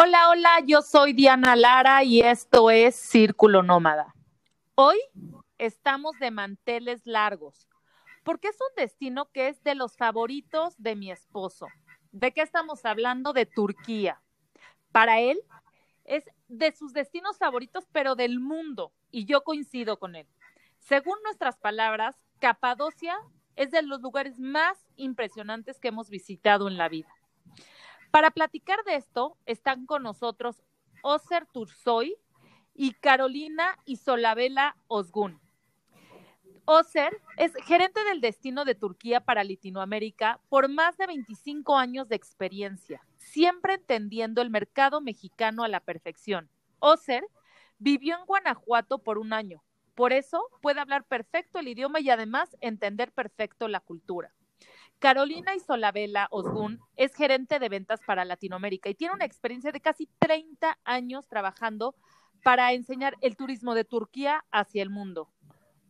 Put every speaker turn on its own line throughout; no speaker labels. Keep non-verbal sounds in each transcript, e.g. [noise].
Hola, hola, yo soy Diana Lara y esto es Círculo Nómada. Hoy estamos de manteles largos, porque es un destino que es de los favoritos de mi esposo. ¿De qué estamos hablando? De Turquía. Para él es de sus destinos favoritos, pero del mundo, y yo coincido con él. Según nuestras palabras, Capadocia es de los lugares más impresionantes que hemos visitado en la vida. Para platicar de esto, están con nosotros Oser Tursoy y Carolina Isolabela Osgun. Oser es gerente del destino de Turquía para Latinoamérica por más de 25 años de experiencia, siempre entendiendo el mercado mexicano a la perfección. Oser vivió en Guanajuato por un año, por eso puede hablar perfecto el idioma y además entender perfecto la cultura. Carolina Isolabela Osgun es gerente de ventas para Latinoamérica y tiene una experiencia de casi 30 años trabajando para enseñar el turismo de Turquía hacia el mundo.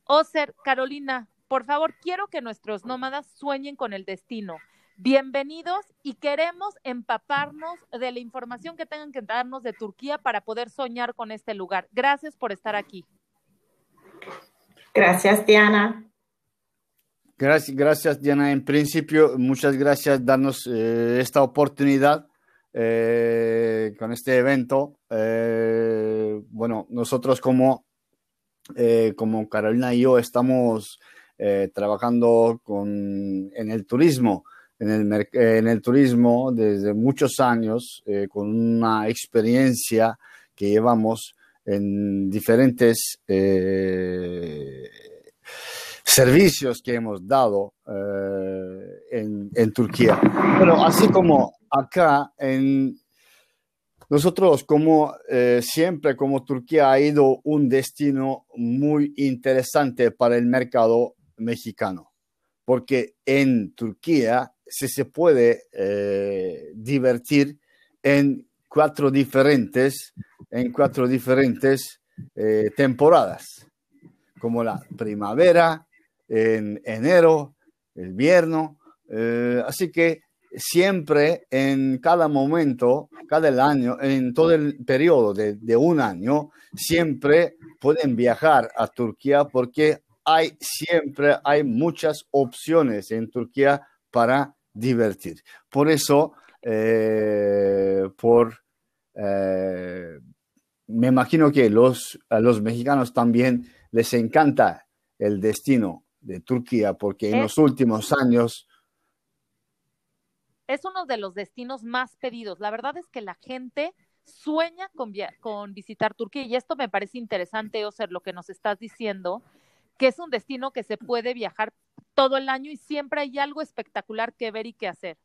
Oser, Carolina, por favor, quiero que nuestros nómadas sueñen con el destino. Bienvenidos y queremos empaparnos de la información que tengan que darnos de Turquía para poder soñar con este lugar. Gracias por estar aquí.
Gracias, Diana.
Gracias, Diana. En principio, muchas gracias darnos eh, esta oportunidad eh, con este evento. Eh, bueno, nosotros como, como Carolina y yo estamos trabajando con, en el turismo, en el, en el turismo desde muchos años, con una experiencia que llevamos en diferentes servicios que hemos dado eh, en, Turquía. Pero así como acá, en, nosotros como eh, siempre, como Turquía ha ido un destino muy interesante para el mercado mexicano, porque en Turquía se, se puede eh, divertir en cuatro diferentes, en cuatro diferentes temporadas, como la primavera, en enero, el viernes. Eh, así que siempre en cada momento, cada año, en todo el periodo de, un año, siempre pueden viajar a Turquía porque hay siempre, hay muchas opciones en Turquía para divertir. Por eso, eh, por, eh, me imagino que los, a los mexicanos también les encanta el destino de Turquía, porque en los últimos años...
Es uno de los destinos más pedidos. La verdad es que la gente sueña con, con visitar Turquía y esto me parece interesante, Oser, lo que nos estás diciendo, que es un destino que se puede viajar todo el año y siempre hay algo espectacular que ver y que hacer.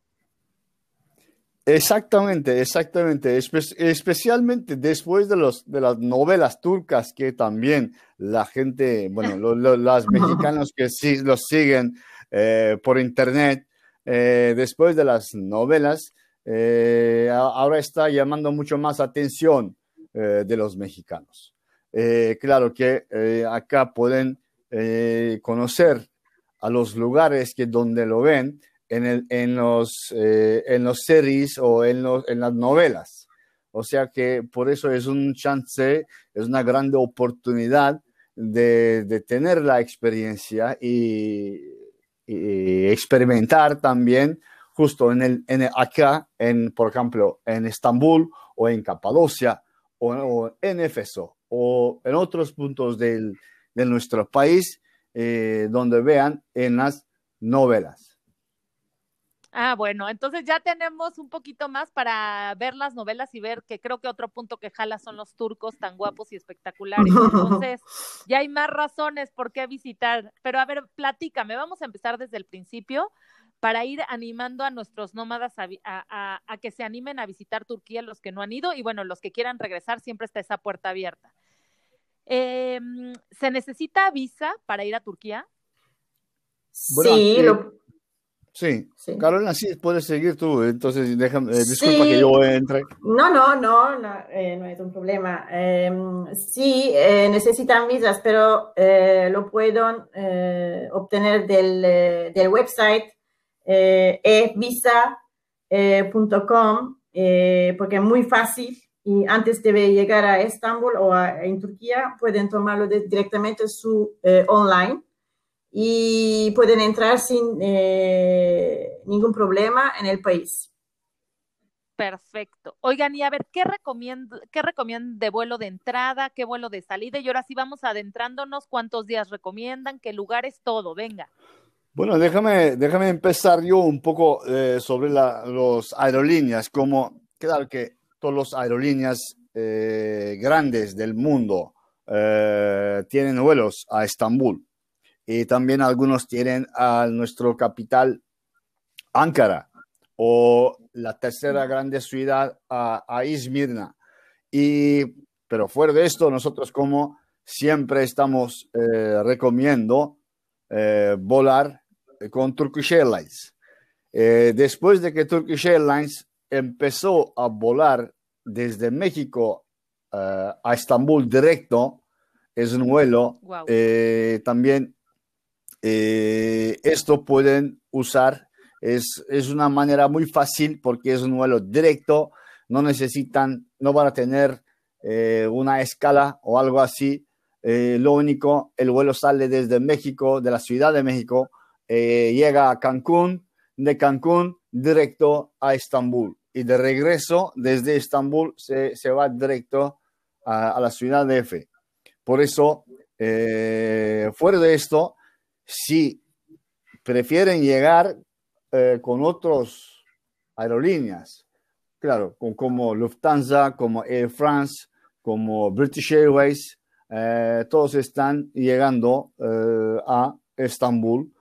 Exactamente, exactamente. especialmente después de, los, de las novelas turcas que también la gente, bueno, los [laughs] mexicanos que sí los siguen eh, por internet, eh, después de las novelas, eh, ahora está llamando mucho más atención de los mexicanos. claro que acá pueden conocer a los lugares que donde lo ven en, el, en, los, eh, en los series o en, los, en las novelas. O sea que por eso es un chance, es una grande oportunidad de, de tener la experiencia y, experimentar también justo en el, en acá, en, por ejemplo, en Estambul o en Capadocia o, en Éfeso o en otros puntos del, de nuestro país eh, donde vean en las novelas.
Ah, bueno, entonces ya tenemos un poquito más para ver las novelas y ver que creo que otro punto que jala son los turcos tan guapos y espectaculares. Entonces, [laughs] ya hay más razones por qué visitar. Pero a ver, platícame, vamos a empezar desde el principio para ir animando a nuestros nómadas a, que se animen a visitar Turquía, los que no han ido, y bueno, los que quieran regresar, siempre está esa puerta abierta. Em, ¿Se necesita visa para ir a Turquía?
sí, lo,
Sí. Carolina, sí, puedes seguir tú. Entonces, déjame, eh, disculpa que yo entre.
No, no, no, no, eh, no es un problema. Em, sí, eh, necesitan visas, pero lo pueden obtener del, del website evisa.com porque es muy fácil y antes de llegar a Estambul o en Turquía pueden tomarlo directamente su online y pueden entrar sin ningún problema en el país.
Perfecto. Oigan, y a ver, ¿qué recomiendan, qué recomiendan de vuelo de entrada, qué vuelo de salida? Y ahora sí vamos adentrándonos, ¿cuántos días recomiendan? ¿Qué lugares? Todo, venga.
Bueno, déjame, déjame empezar yo un poco eh, sobre las aerolíneas. Como, claro que todas las aerolíneas eh, grandes del mundo eh, tienen vuelos a Estambul y también algunos tienen a nuestro capital Ankara o la tercera grande ciudad a, a Izmirna. Y, pero fuera de esto, nosotros como siempre estamos eh, recomiendo eh, volar con Turkish Airlines. Eh, después de que Turkish Airlines empezó a volar desde México a Estambul directo, es un vuelo, también esto pueden usar es, una manera muy fácil porque es un vuelo directo, no necesitan, no van a tener eh, una escala o algo así. Eh, lo único, el vuelo sale desde México, de la Ciudad de México, eh, llega a Cancún, de Cancún directo a Estambul y de regreso desde Estambul se, va directo a, la ciudad de F. Por eso, fuera de esto, si prefieren llegar eh, con otras aerolíneas, claro, con, como Lufthansa, como Air France, como British Airways, eh, todos están llegando eh, a Estambul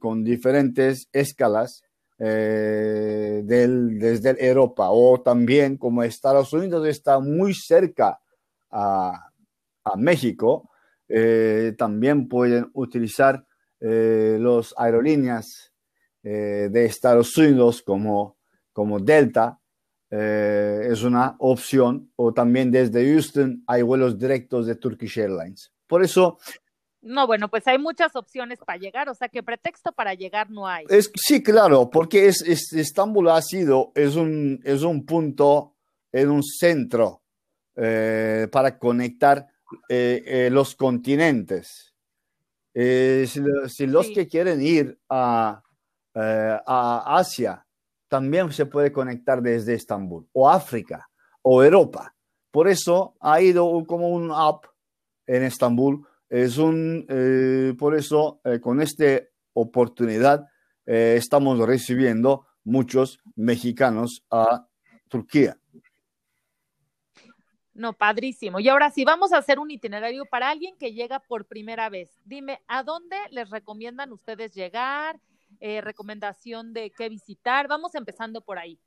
con diferentes escalas del, desde Europa. O también como Estados Unidos está muy cerca a, a México, también pueden utilizar las aerolíneas eh, de Estados Unidos como, como Delta eh, es una opción o también desde Houston hay vuelos directos de Turkish Airlines. Por eso...
No, bueno, pues hay muchas opciones para llegar, o sea que pretexto para llegar no hay.
Es, sí, claro, porque es, Estambul ha sido, es un, es un punto, en un centro eh, para conectar los continentes. si, los que quieren ir a, eh, a Asia, también se puede conectar desde Estambul, o África, o Europa. Por eso ha ido como un app en Estambul. Es un, eh, por eso, eh, con esta oportunidad, estamos recibiendo muchos mexicanos a Turquía.
No, padrísimo. Y ahora sí, vamos a hacer un itinerario para alguien que llega por primera vez. Dime, ¿a dónde les recomiendan ustedes llegar? Eh, recomendación de qué visitar. Vamos empezando por ahí.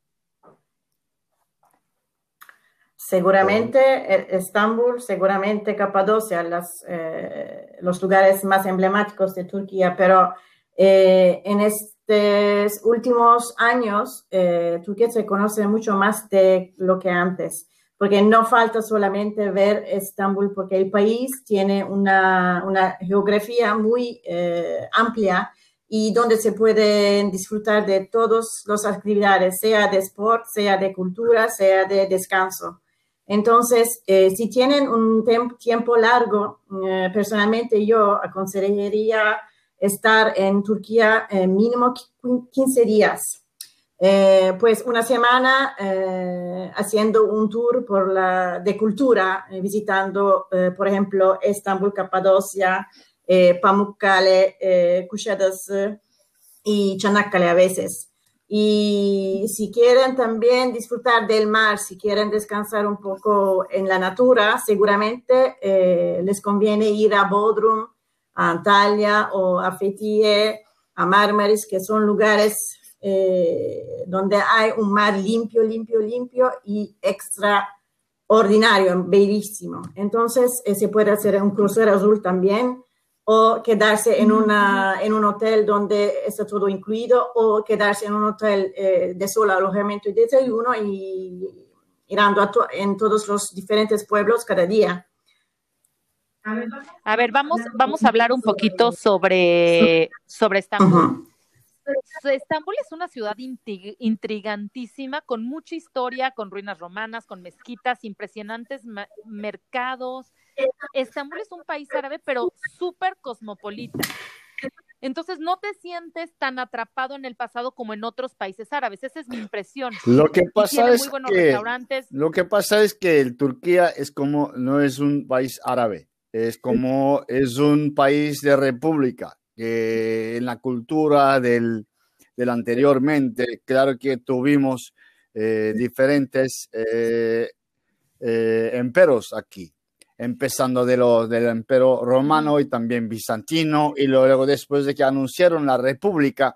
Seguramente eh, Estambul, seguramente Capadocia, las, eh, los lugares más emblemáticos de Turquía, pero en estos últimos años Turquía se conoce mucho más de lo que antes, porque no falta solamente ver Estambul, porque el país tiene una, una geografía muy amplia y donde se pueden disfrutar de todas las actividades, sea de sport, sea de cultura, sea de descanso. Entonces, eh, si tienen un tiempo largo, eh, personalmente yo aconsejaría estar en Turquía eh, mínimo 15 días. Pues una semana haciendo un tour por la, de cultura, visitando, por ejemplo, Estambul, Capadocia, eh, Pamukkale, eh, y Chanakkale a veces. Y si quieren también disfrutar del mar, si quieren descansar un poco en la natura, seguramente eh, les conviene ir a Bodrum, a Antalya o a Fethiye, a Marmaris, que son lugares eh, donde hay un mar limpio, limpio, limpio y extraordinario, bellísimo. Entonces, se puede hacer un crucero azul también o quedarse en, una, en un hotel donde está todo incluido o quedarse en un hotel eh, de solo alojamiento y desayuno y irando en todos los diferentes pueblos cada día.
A ver, vamos, vamos a hablar un poquito sobre, sobre Estambul. Estambul es una ciudad intrigantísima, con mucha historia, con ruinas romanas, con mezquitas, impresionantes mercados. Estambul es un país árabe, pero súper cosmopolita. Entonces no te sientes tan atrapado en el pasado como en otros países árabes. Esa es mi impresión.
Lo que pasa es que lo que pasa es que el Turquía es como no es un país árabe, es como es un país de república que en la cultura del, del anteriormente, claro que tuvimos eh, diferentes eh, eh, emperos aquí, empezando de los del imperio romano y también bizantino, y luego después de que anunciaron la república,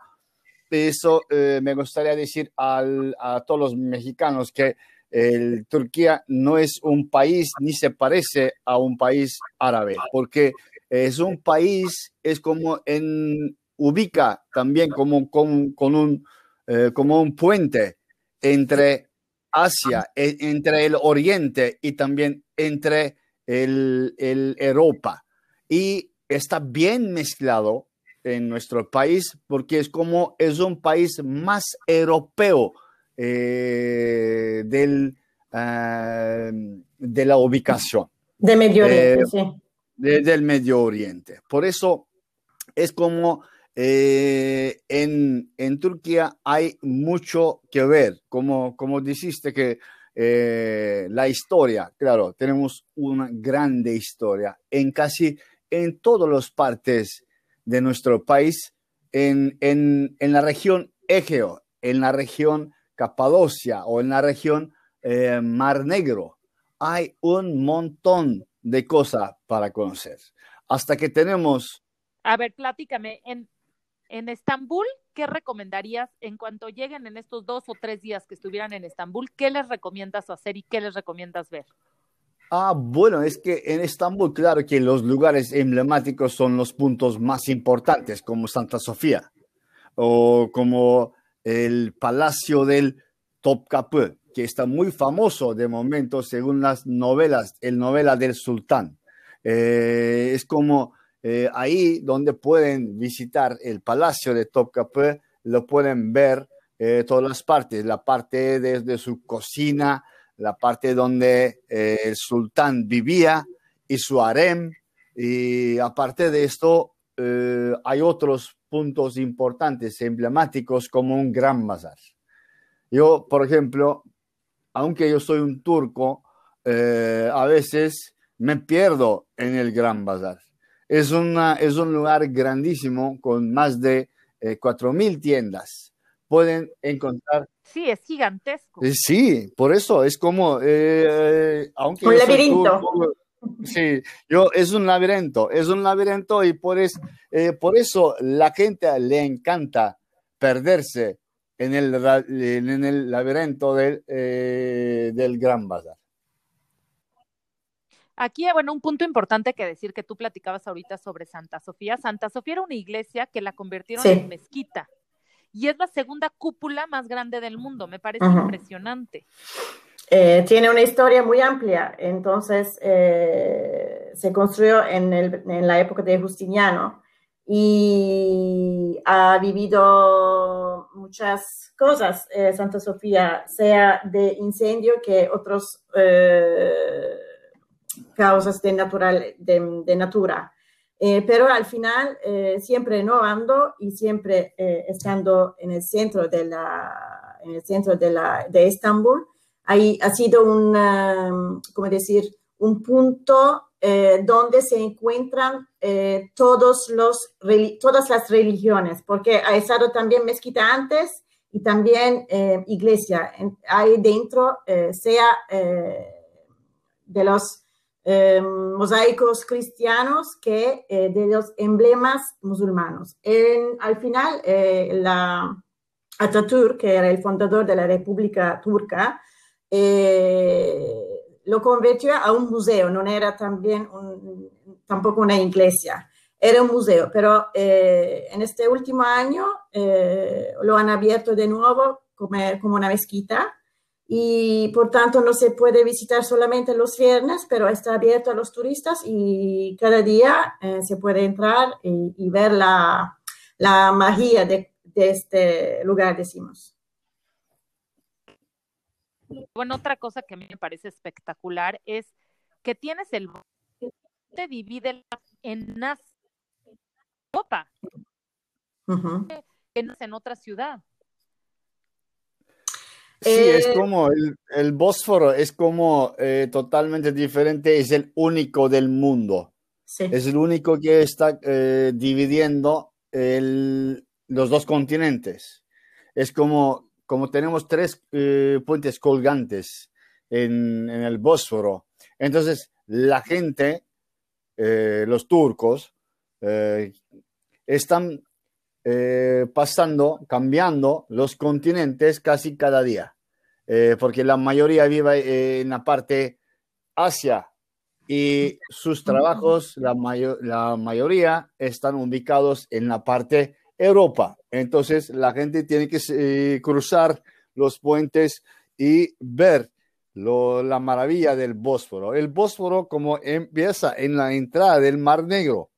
eso me gustaría decir a todos los mexicanos que el Turquía no es un país ni se parece a un país árabe, porque es un país, es como en, ubica también como, con, un, eh, como un puente entre Asia, e, entre el Oriente y también entre el, Europa. Y está bien mezclado en nuestro país porque es como es un país más europeo eh, del, eh, de la ubicación.
De Medio Oriente, sí
del Medio Oriente. Por eso es como eh, en, Turquía hay mucho que ver, como, como dijiste que eh, la historia, claro, tenemos una grande historia en casi en todas las partes de nuestro país, en, la región Egeo, en la región Capadocia o en la región eh, Mar Negro. Hay un montón de cosas para conocer. Hasta que tenemos...
A ver, platícame, en, en Estambul, ¿qué recomendarías en cuanto lleguen en estos dos o tres días que estuvieran en Estambul? ¿Qué les recomiendas hacer y qué les recomiendas ver?
Ah, bueno, es que en Estambul, claro que los lugares emblemáticos son los puntos más importantes, como Santa Sofía o como el Palacio del Topkapı, que está muy famoso de momento según las novelas, el novela del sultán. Eh, es como eh, ahí donde pueden visitar el palacio de Topkapi, lo pueden ver eh, todas las partes, la parte desde su cocina, la parte donde el sultán vivía y su harem. Y aparte de esto, hay otros puntos importantes, emblemáticos, como un gran bazar. Yo, por ejemplo, aunque yo soy un turco, eh, a veces me pierdo en el Gran Bazar. Es, una, es un lugar grandísimo con más de eh, cuatro 4.000 tiendas. Pueden encontrar...
Sí, es gigantesco.
Eh, sí, por eso es como... aunque
un laberinto.
Sí, yo, es un laberinto, es un laberinto y por, es, por eso la gente le encanta perderse en el, en el laberinto del, eh, del Gran Bazar.
Aquí, bueno, un punto importante que decir que tú platicabas ahorita sobre Santa Sofía. Santa Sofía era una iglesia que la convirtieron en mezquita y es la segunda cúpula más grande del mundo. Me parece impresionante.
Eh, tiene una historia muy amplia. Entonces, eh, se construyó en, el, en la época de Justiniano y ha vivido muchas cosas eh, Santa Sofía, sea de incendio que otras eh, causas de, natural, de, natura. Eh, pero al final, siempre innovando y siempre estando en el centro de, la, en el centro de, la, de Estambul, ahí ha sido un, ¿cómo decir?, un punto eh, donde se encuentran eh, todos los, todas las religiones, porque ha estado también mezquita antes y también eh, iglesia. Hay dentro, sea de los mosaicos cristianos que de los emblemas musulmanos. En, al final, la Atatürk, que era el fundador de la República Turca, lo convirtió a un museo, no era también tampoco una iglesia, era un museo, pero eh, en este último año eh, lo han abierto de nuevo como, como, una mezquita y por tanto no se puede visitar solamente los viernes, pero está abierto a los turistas y cada día eh, se puede entrar y, ver la, la magia de, de este lugar, decimos.
Bueno, otra cosa que a mí me parece espectacular es que tienes el te divide en una copa en otra ciudad.
Sí, es eh, como el, Bósforo, es como eh, totalmente diferente, es el único del mundo. Es el único que está eh, dividiendo los dos continentes. Es como, como tenemos tres puentes colgantes en, en, el Bósforo. Entonces, la gente, los turcos, están eh, pasando, cambiando los continentes casi cada día, eh, porque la mayoría vive eh, en la parte Asia y sus trabajos, la, la mayoría están ubicados en la parte Europa. Entonces la gente tiene que cruzar los puentes y ver la maravilla del Bósforo. El Bósforo como empieza en la entrada del Mar Negro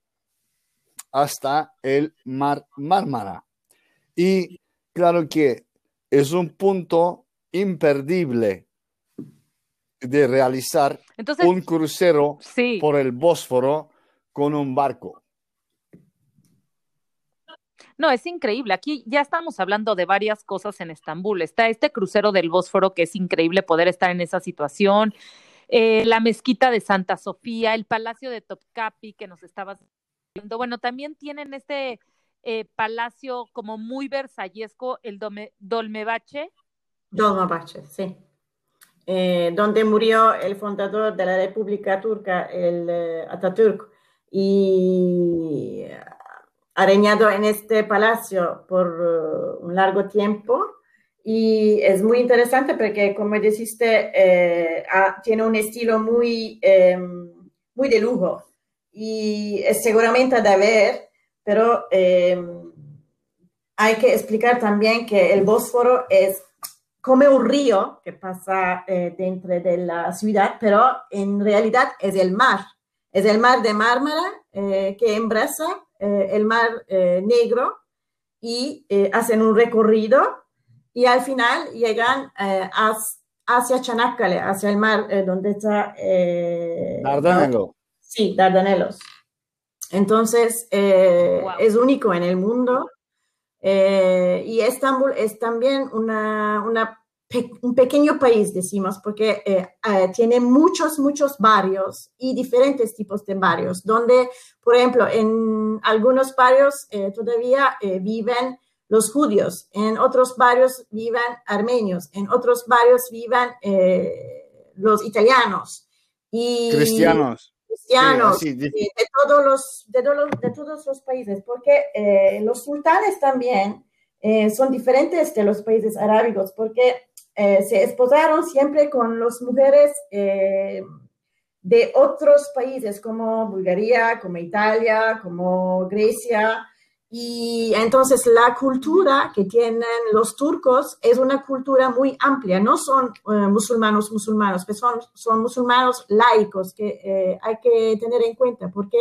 hasta el Mar Mármara. Y claro que es un punto imperdible de realizar un crucero por el Bósforo con un barco.
No, es increíble. Aquí ya estamos hablando de varias cosas en Estambul. Está este crucero del Bósforo, que es increíble poder estar en esa situación. Eh, la mezquita de Santa Sofía, el palacio de Topkapi, que nos estabas bueno, también tienen este eh, palacio como muy versallesco, el Dolmebache.
Dolmebache, sí. Eh, donde murió el fundador de la República Turca, el Atatürk, y ha reñado en este palacio por un largo tiempo. Y es muy interesante porque, como dijiste, tiene un estilo muy, em, muy de lujo y es seguramente de ver, pero eh, hay que explicar también que el Bósforo es como un río que pasa eh, dentro de la ciudad, pero en realidad es el mar. Es el mar de Mármara eh, que embraza el mar negro y hacen un recorrido y al final llegan hacia Chanakkale, hacia el mar donde está...
Dardanelo.
Sí, Dardanelos. Entonces, eh, es único en el mundo. Eh, y Estambul es también una, un pequeño país, decimos, porque eh, tiene muchos, muchos barrios y diferentes tipos de barrios, donde, por ejemplo, en algunos barrios todavía viven los judíos, en otros barrios viven armenios, en otros barrios viven los italianos. Y,
Cristianos
cristianos, de, todos los, de, de, todos los países, porque eh, los sultanes también eh, son diferentes de los países arábigos, porque eh, se esposaron siempre con las mujeres de otros países como Bulgaria, como Italia, como Grecia, y entonces la cultura que tienen los turcos es una cultura muy amplia, no son eh, musulmanos musulmanos, que son, son musulmanos laicos que eh, hay que tener en cuenta porque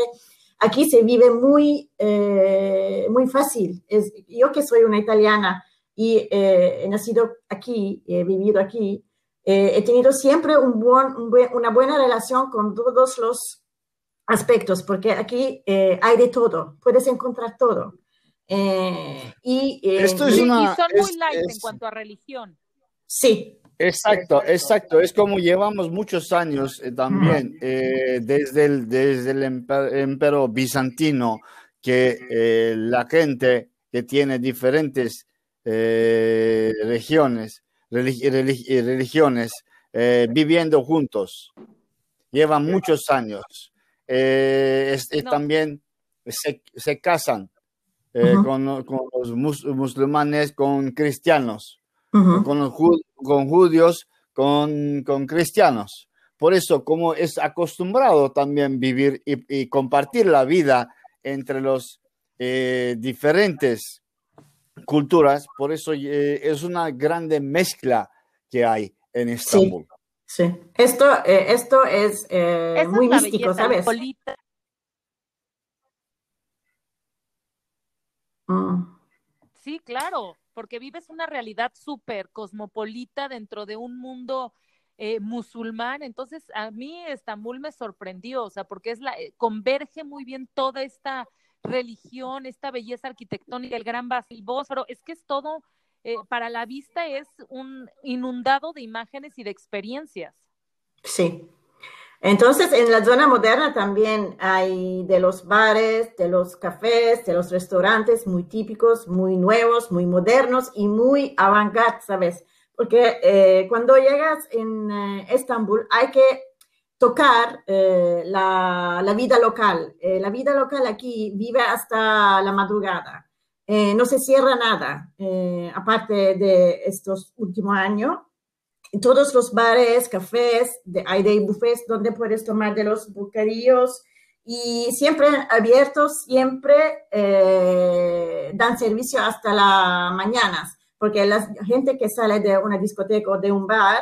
aquí se vive muy, eh, muy fácil. Yo que soy una italiana y he nacido aquí, he vivido aquí, he tenido siempre un buen, una buena relación con todos los aspectos, porque aquí hay de todo, puedes encontrar todo.
Eh, y, eh, Esto es una, son muy light en cuanto a religión.
Sí.
Exacto, exacto. Es como llevamos muchos años eh, también, desde el, desde el imperio bizantino, que la gente que tiene diferentes regiones, religiones, viviendo juntos, llevan muchos años. También se, se casan eh, con, los musulmanes, con cristianos, con, los con judíos, con, con, cristianos. Por eso, como es acostumbrado también vivir y, compartir la vida entre los eh, diferentes culturas, por eso eh, es una grande mezcla que hay en Estambul.
Sí, Esto, esto es muy místico, ¿sabes?
Sí, claro, porque vives una realidad súper cosmopolita dentro de un mundo eh, musulmán. Entonces, a mí Estambul me sorprendió, o sea, porque es la, eh, converge muy bien toda esta religión, esta belleza arquitectónica, el gran Bósforo, es que es todo, eh, para la vista es un inundado de imágenes y de experiencias.
Sí. Entonces, en la zona moderna también hay de los bares, de los cafés, de los restaurantes muy típicos, muy nuevos, muy modernos y muy avant ¿sabes? porque eh, cuando llegas en eh, Estambul hay que tocar eh, la, la, vida local. la vida local aquí vive hasta la madrugada. no se cierra nada, aparte de estos últimos años. Todos los bares, cafés, de, hay de buffets donde puedes tomar de los bocadillos y siempre abiertos, siempre dan servicio hasta las mañanas porque la gente que sale de una discoteca o de un bar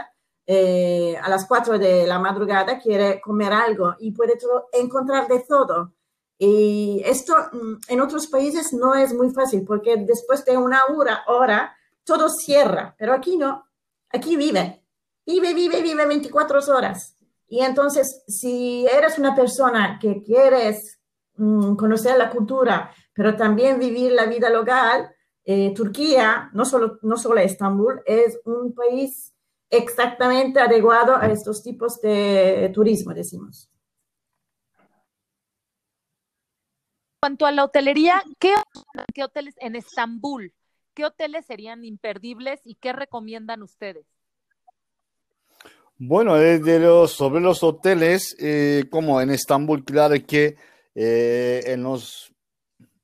eh, a las 4 de la madrugada quiere comer algo y puede encontrar de todo. Y esto mm, en otros países no es muy fácil porque después de una hora, hora, todo cierra, pero aquí no, aquí vive, vive, vive, vive 24 horas. Y entonces, si eres una persona que quieres mm, conocer la cultura, pero también vivir la vida local, eh, Turquía, no solo, no solo Estambul, es un país exactamente adecuado a estos tipos de turismo, decimos.
En cuanto a la hotelería, ¿qué, ¿qué, hoteles en Estambul? ¿Qué hoteles serían imperdibles y qué recomiendan ustedes?
Bueno, desde los, sobre los hoteles, eh, como en Estambul, claro que eh, en, los,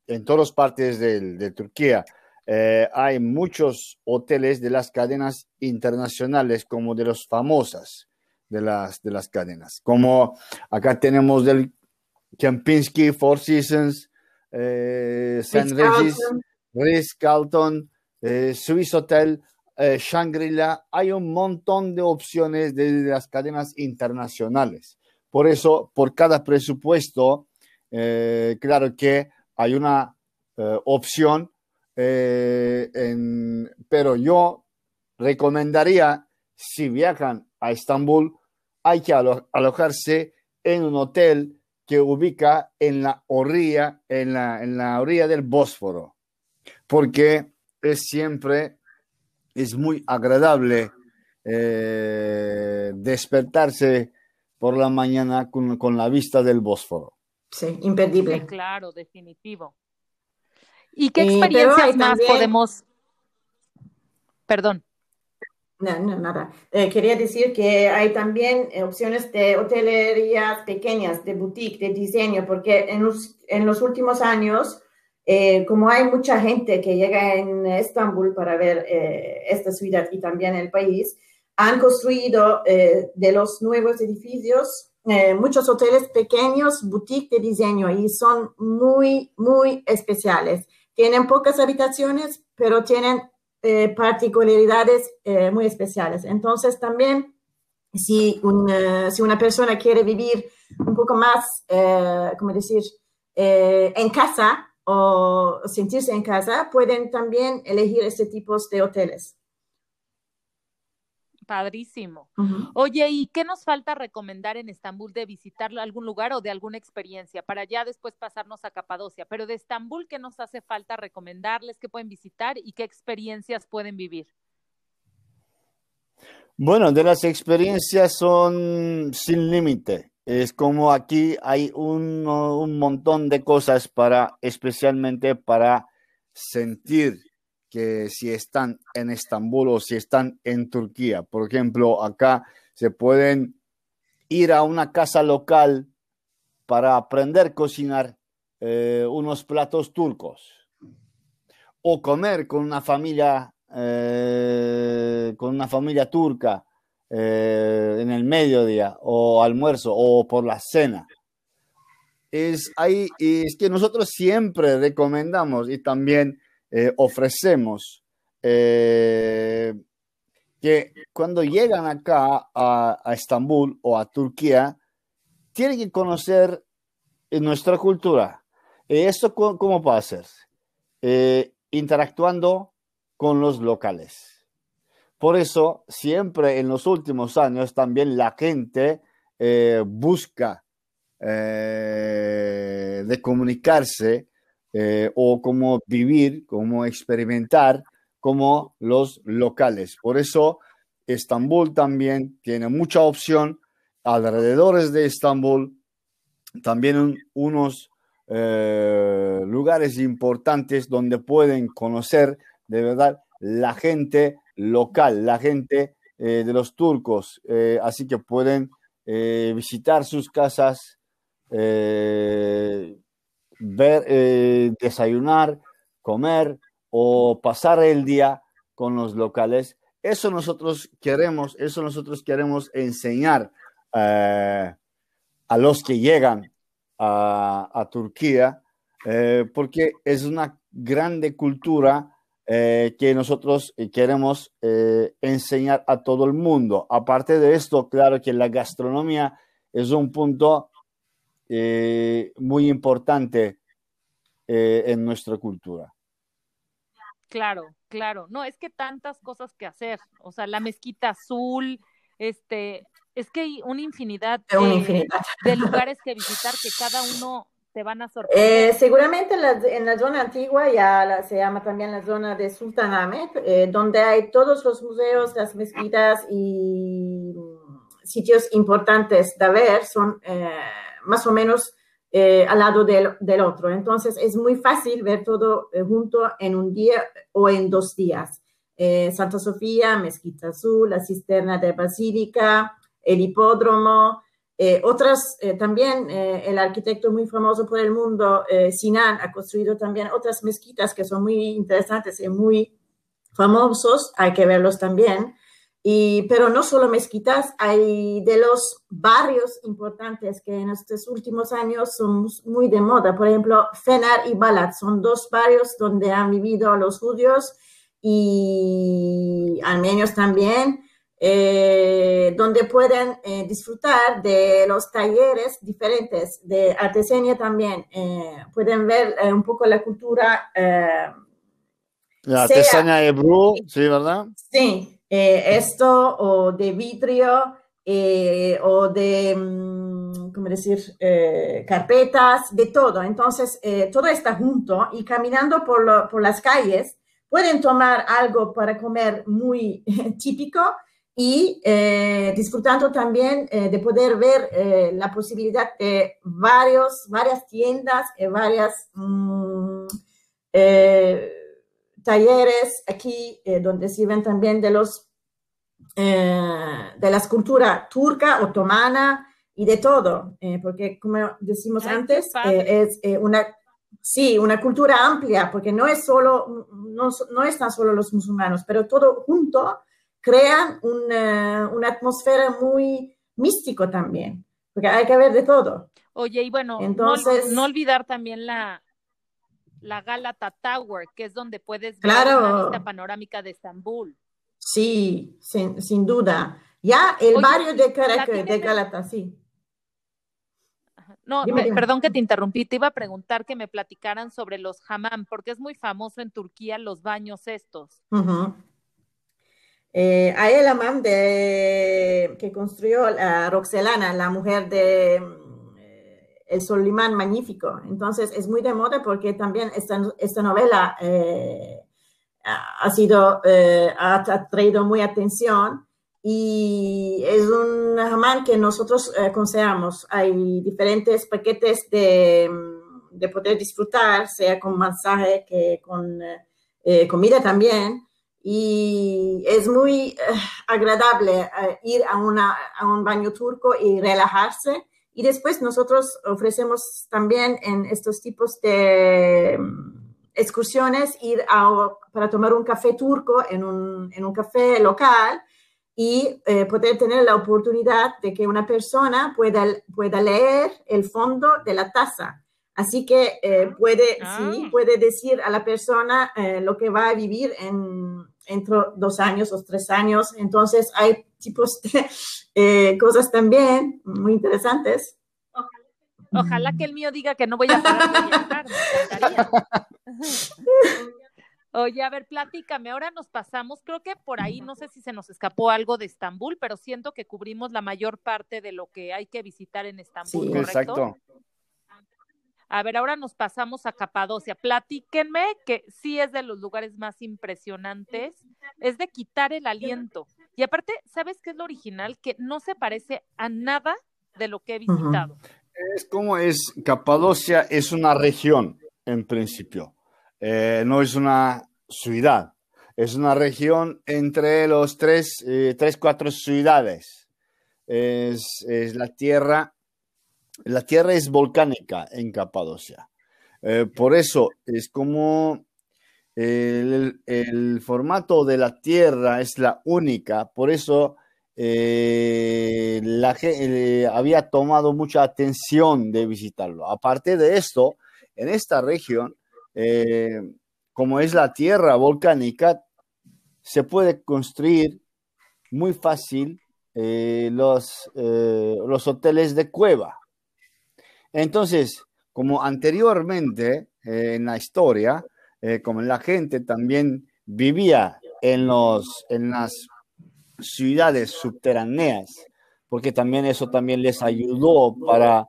en todas partes de Turquía, eh, hay muchos hoteles de las cadenas internacionales como de los famosas de las, de las cadenas. Como acá tenemos del Kempinski, Four Seasons, eh, St. Regis, Ritz Carlton, eh, Swiss Hotel, eh, Shangri-La. Hay un montón de opciones de, de, las cadenas internacionales. Por eso, por cada presupuesto, claro que hay una opción eh, pero yo recomendaría, si viajan a Estambul, hay que alojarse en un hotel que ubica en la orilla, en la, en la orilla del Bósforo, porque es siempre, es muy agradable eh, despertarse por la mañana con, con, la vista del Bósforo.
Sí, imperdible.
claro, definitivo. ¿Y qué experiencias más podemos? Perdón.
No, no, nada. Eh, quería decir que hay también eh, opciones de hotelerías pequeñas, de boutique, de diseño, porque en los, en los últimos años, eh, como hay mucha gente que llega en Estambul para ver esta ciudad y también el país, han construido de los nuevos edificios muchos hoteles pequeños, boutique de diseño, y son muy, muy especiales. Tienen pocas habitaciones, pero tienen eh, particularidades eh, muy especiales. Entonces, también, si, si, una persona quiere vivir un poco más, eh, ¿cómo decir?, en casa o sentirse en casa, pueden también elegir este tipo de hoteles.
Padrísimo. Oye, ¿y qué nos falta recomendar en Estambul de visitar algún lugar o de alguna experiencia para ya después pasarnos a Capadocia? Pero de Estambul, ¿qué nos hace falta recomendarles? ¿Qué pueden visitar y qué experiencias pueden vivir?
Bueno, de las experiencias son sin límite. Es como aquí hay un, un montón de cosas para, especialmente para sentir que si están en Estambul o si están en Turquía. Por ejemplo, acá se pueden ir a una casa local para aprender a cocinar eh, unos platos turcos o comer con una familia eh, con una familia turca eh, en el mediodía o almuerzo o por la cena es ahí es que nosotros siempre recomendamos y también eh, ofrecemos eh, que cuando llegan acá a, Estambul o a Turquía, tienen que conocer nuestra cultura. ¿Esto cómo va a ser? interactuando con los locales. Por eso, siempre en los últimos años también la gente eh, busca eh, comunicarse eh, o cómo vivir, cómo experimentar como los locales. Por eso, Estambul también tiene mucha opción alrededores de Estambul, también unos eh, lugares importantes donde pueden conocer de verdad la gente local, la gente eh, de los turcos. Así que pueden visitar sus casas, ver, desayunar, comer o pasar el día con los locales. Eso nosotros queremos, eso nosotros queremos enseñar a los que llegan a, Turquía, eh, porque es una grande cultura eh, que nosotros eh, queremos enseñar a todo el mundo. Aparte de esto, claro que la gastronomía es un punto muy importante en nuestra cultura.
Claro, claro. No, es que tantas cosas que hacer. O sea, la mezquita azul, este, es que hay una infinidad, de, lugares que visitar que cada uno te van a sorprender.
Eh, seguramente en la, zona antigua ya se llama también la zona de Sultanahmet, eh, donde hay todos los museos, las mezquitas y sitios importantes de ver, son eh, más o menos al lado del, del, otro. Entonces es muy fácil ver todo junto en un día o en dos días. Santa Sofía, Mezquita Azul, la cisterna de Basílica, el hipódromo, eh, otras eh, también, eh, el arquitecto muy famoso por el mundo, Sinan, ha construido también otras mezquitas que son muy interesantes y muy famosos, hay que verlos también. Y, pero no solo mezquitas, hay de los barrios importantes que en estos últimos años son muy de moda. Por ejemplo, Fenar y Balat son dos barrios donde han vivido los judíos y armenios también eh, donde pueden eh, disfrutar de los talleres diferentes de artesanía también. Eh, pueden ver un poco la cultura.
la artesanía de Bru, sí, ¿verdad?
Sí, esto o de vitrio o de, mm, ¿cómo decir?, carpetas, de todo. Entonces, todo está junto y caminando por, por las calles pueden tomar algo para comer muy [laughs] típico y eh, disfrutando también eh, de poder ver eh, la posibilidad de varios, varias tiendas y varias mm, talleres aquí donde sirven también de los de la escultura turca, otomana y de todo, porque como decimos antes, es una Sí, una cultura amplia, porque no es solo, no, no están solo los musulmanes, pero todo junto crean una, una atmósfera muy místico también, porque hay que ver de todo.
Oye, y bueno, Entonces, no, olvidar también la, la Galata Tower, que es donde puedes ver la vista panorámica de Estambul.
Sí, sin, duda. Ya el barrio de, de Galata, sí.
No, perdón que te interrumpí, te iba a preguntar que me platicaran sobre los hammam, porque es muy famoso en Turquía los baños estos.
Eh, a el amam de, que construyó la Roxelana, la mujer de El Solimán Magnífico. Entonces es muy de moda porque también esta, esta novela eh, ha sido, ha traído muy atención y es un jamán que nosotros aconsejamos. Hay diferentes paquetes de, de, poder disfrutar, sea con masaje que con comida también y es muy eh, agradable eh, ir a, una, a, un baño turco y relajarse. Y después nosotros ofrecemos también en estos tipos de mm, excursiones ir a, para tomar un café turco en un, en un café local y eh, poder tener la oportunidad de que una persona pueda, pueda leer el fondo de la taza. Así que puede, sí, ah. puede decir a la persona lo que va a vivir en, entre dos años o tres años. Entonces hay tipos de [laughs] eh, cosas también muy interesantes.
Ojalá, que el mío diga que no voy a parar de. [laughs] Oye, a ver, platícame, ahora nos pasamos, creo que por ahí, no sé si se nos escapó algo de Estambul, pero siento que cubrimos la mayor parte de lo que hay que visitar en Estambul,
Sí,
¿correcto?
exacto.
A ver, ahora nos pasamos a Capadocia. Platíquenme que sí es de los lugares más impresionantes, es de quitar el aliento. Y aparte, ¿sabes qué es lo original? Que no se parece a nada de lo que he visitado.
Es como es, Capadocia es una región en principio, Eh, no es una ciudad, es una región entre los tres, eh, tres cuatro ciudades. Es, es la tierra, la tierra es volcánica en Capadocia. Eh, por eso es como el, el formato de la tierra es la única, por eso eh, la eh, había tomado mucha atención de visitarlo. Aparte de esto, en esta región, como es la tierra volcánica, se puede construir muy fácil los, los hoteles de cueva. Entonces, como anteriormente eh, en la historia, eh, como la gente también vivía en, los, en las ciudades subterráneas, porque también eso también les ayudó para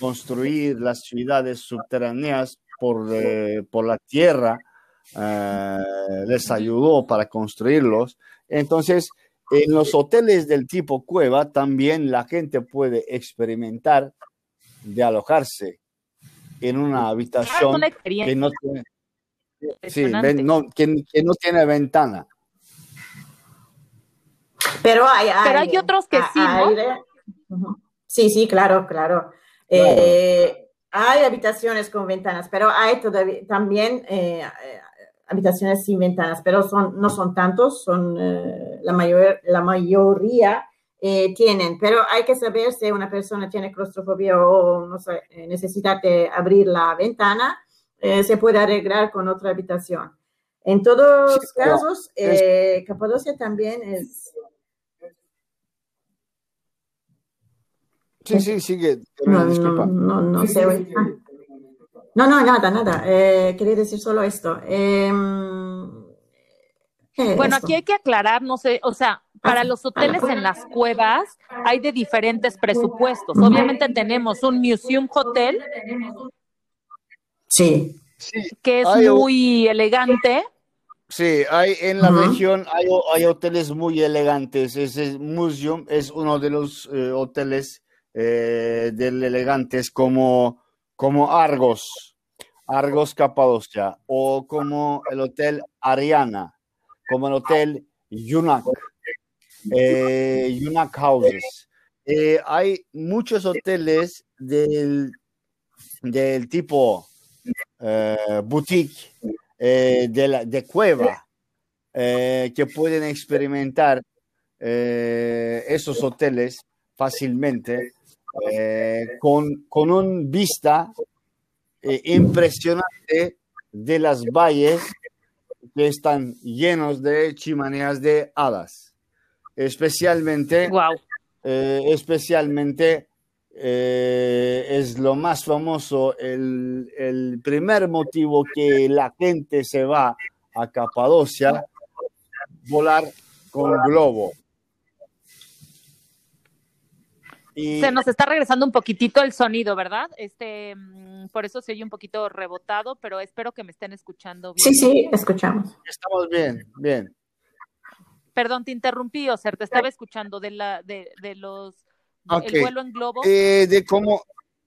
construir las ciudades subterráneas por, eh, por la tierra, les ayudó para construirlos. Entonces, en los hoteles del tipo cueva también la gente puede experimentar de alojarse en una
Ah,
habitación
una
que no tiene, sí,
impresionante.
ven- no, que- que no tiene ventana.
Pero hay,
Pero hay otros que
a-
sí, ¿no?
Sí, sí, claro, claro. Eh, hay habitaciones con ventanas, pero hay todavía, también eh, eh, habitaciones sin ventanas, pero son, no son tantos, son eh, la, mayor, la mayoría eh, tienen, pero hay que saber si una persona tiene claustrofobia o no sé, eh, necesita de abrir la ventana, eh, se puede arreglar con otra habitación. En todos
Sí,
casos, eh, Capadocia también es
Sí, sí, sigue.
No,
disculpa.
no, no, no se oye. Ah. No, no, nada, nada. Quería decir solo esto. Em, ¿qué es
Bueno, aquí hay que aclarar, no sé, o sea, para los hoteles en las cuevas hay de diferentes presupuestos. Obviamente tenemos un museum hotel
Sí.
Que es
Hay un-
muy elegante.
sí, hay en la región hay, hay hoteles muy elegantes. Ese Museum es uno de los eh, hoteles eh, del elegantes como, como Argos, Argos Capadocia, o como el Hotel Ariana, como el Hotel Yunak, eh, Yunak Houses. Eh, hay muchos hoteles del, del tipo eh, boutique, de, la, de cueva, que pueden experimentar esos hoteles fácilmente con, con un vista impresionante de las valles que están llenos de chimeneas de hadas. Especialmente
Wow.
eh, especialmente eh, es lo más famoso, el, el primer motivo que la gente se va a Capadocia, volar con globo. Y
Se nos está regresando un poquitito el sonido, ¿verdad? Este, mm, por eso se oye un poquito rebotado, pero espero que me estén escuchando bien.
Sí, sí, escuchamos.
estamos bien, bien.
Perdón, te interrumpí, Oser, te estaba escuchando de la, de, de los,
Ok.
el vuelo en globo.
Eh, de cómo,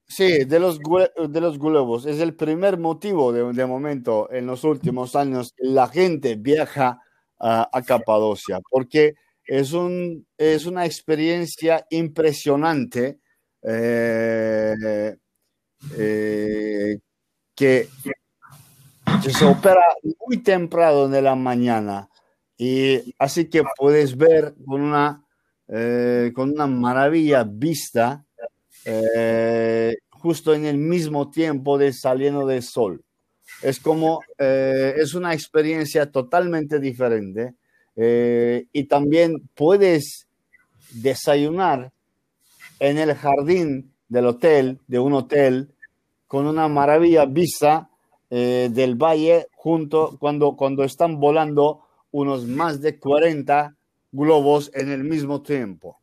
sí, de los, de los globos. Es el primer motivo de, de momento en los últimos años la gente viaja a, a Capadocia, porque es, un, es una experiencia impresionante eh, eh, que, se opera muy temprano de la mañana y así que puedes ver con una, eh, con una maravilla vista justo en el mismo tiempo de saliendo del sol. Es como, es una experiencia totalmente diferente eh, y también puedes desayunar en el jardín del hotel, de un hotel, con una maravilla vista eh, del valle junto cuando, cuando están volando unos más de 40 globos en el mismo tiempo.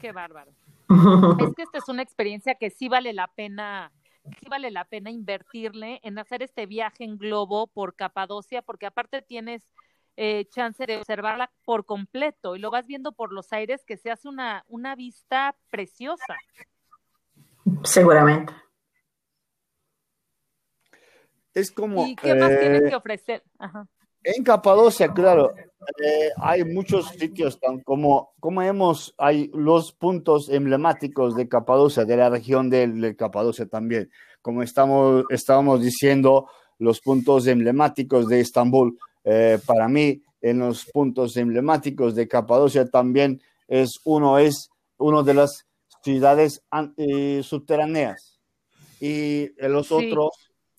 Qué bárbaro. [laughs] es que esta es una experiencia que sí vale la pena, sí vale la pena invertirle en hacer este viaje en globo por Capadocia, porque aparte tienes eh, chance de observarla por completo y lo vas viendo por los aires que se hace una, una vista preciosa.
Seguramente.
Es como...
¿Y qué más tienes que ofrecer?
En Capadocia, claro, eh, hay muchos sitios, como, como hemos, hay los puntos emblemáticos de Capadocia, de la región de, Capadocia también. Como estamos, estábamos diciendo, los puntos emblemáticos de Estambul, eh, para mí, en los puntos emblemáticos de Capadocia también es uno, es uno de las ciudades eh, subterráneas. Y los otros,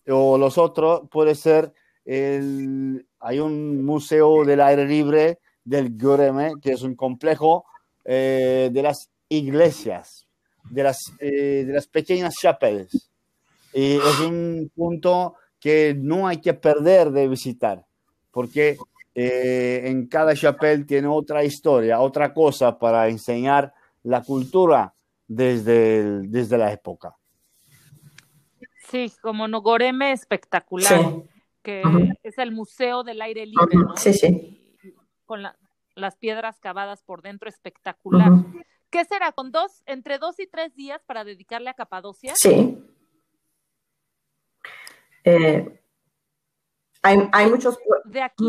o los otros, puede ser el, hay un museo del aire libre del Göreme, que es un complejo eh, de las iglesias, de las, eh, de las pequeñas chapelles. Y es un punto que no hay que perder de visitar, porque eh, en cada chapel tiene otra historia, otra cosa para enseñar la cultura desde, desde la época.
Sí, como Nogoreme espectacular. Sí que es el Museo del Aire Libre, ¿no?
Sí, sí.
Con las piedras cavadas por dentro, espectacular. ¿Qué será? ¿Con dos, entre dos y tres días para dedicarle a Capadocia?
Sí. Eh, hay, muchos.
De aquí.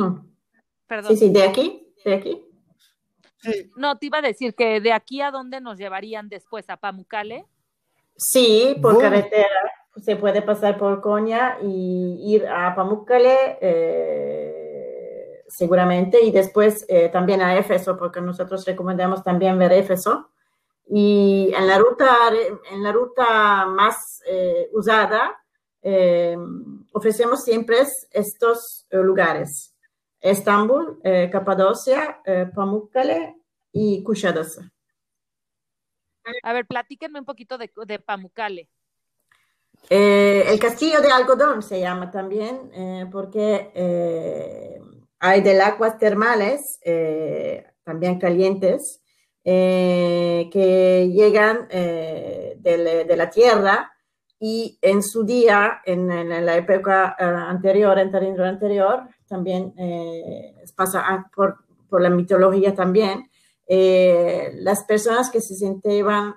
Perdón. Sí, sí, de aquí. De aquí.
No, te iba a decir que de aquí a dónde nos llevarían después, a Pamucale.
Sí, por carretera se puede pasar por Coña y ir a Pamukkale eh, seguramente y después eh, también a Éfeso porque nosotros recomendamos también ver Éfeso y en la ruta en la ruta más eh, usada ofrecemos siempre estos lugares Estambul, Capadocia, Pamukkale y Kuşadası.
A ver, platíquenme un poquito de, de Pamukkale.
Eh, el castillo de algodón se llama también eh, porque eh, hay del aguas termales, también calientes, que llegan de, la tierra y en su día, en, la época anterior, en el anterior, también pasa por, por, la mitología también, las personas que se sentían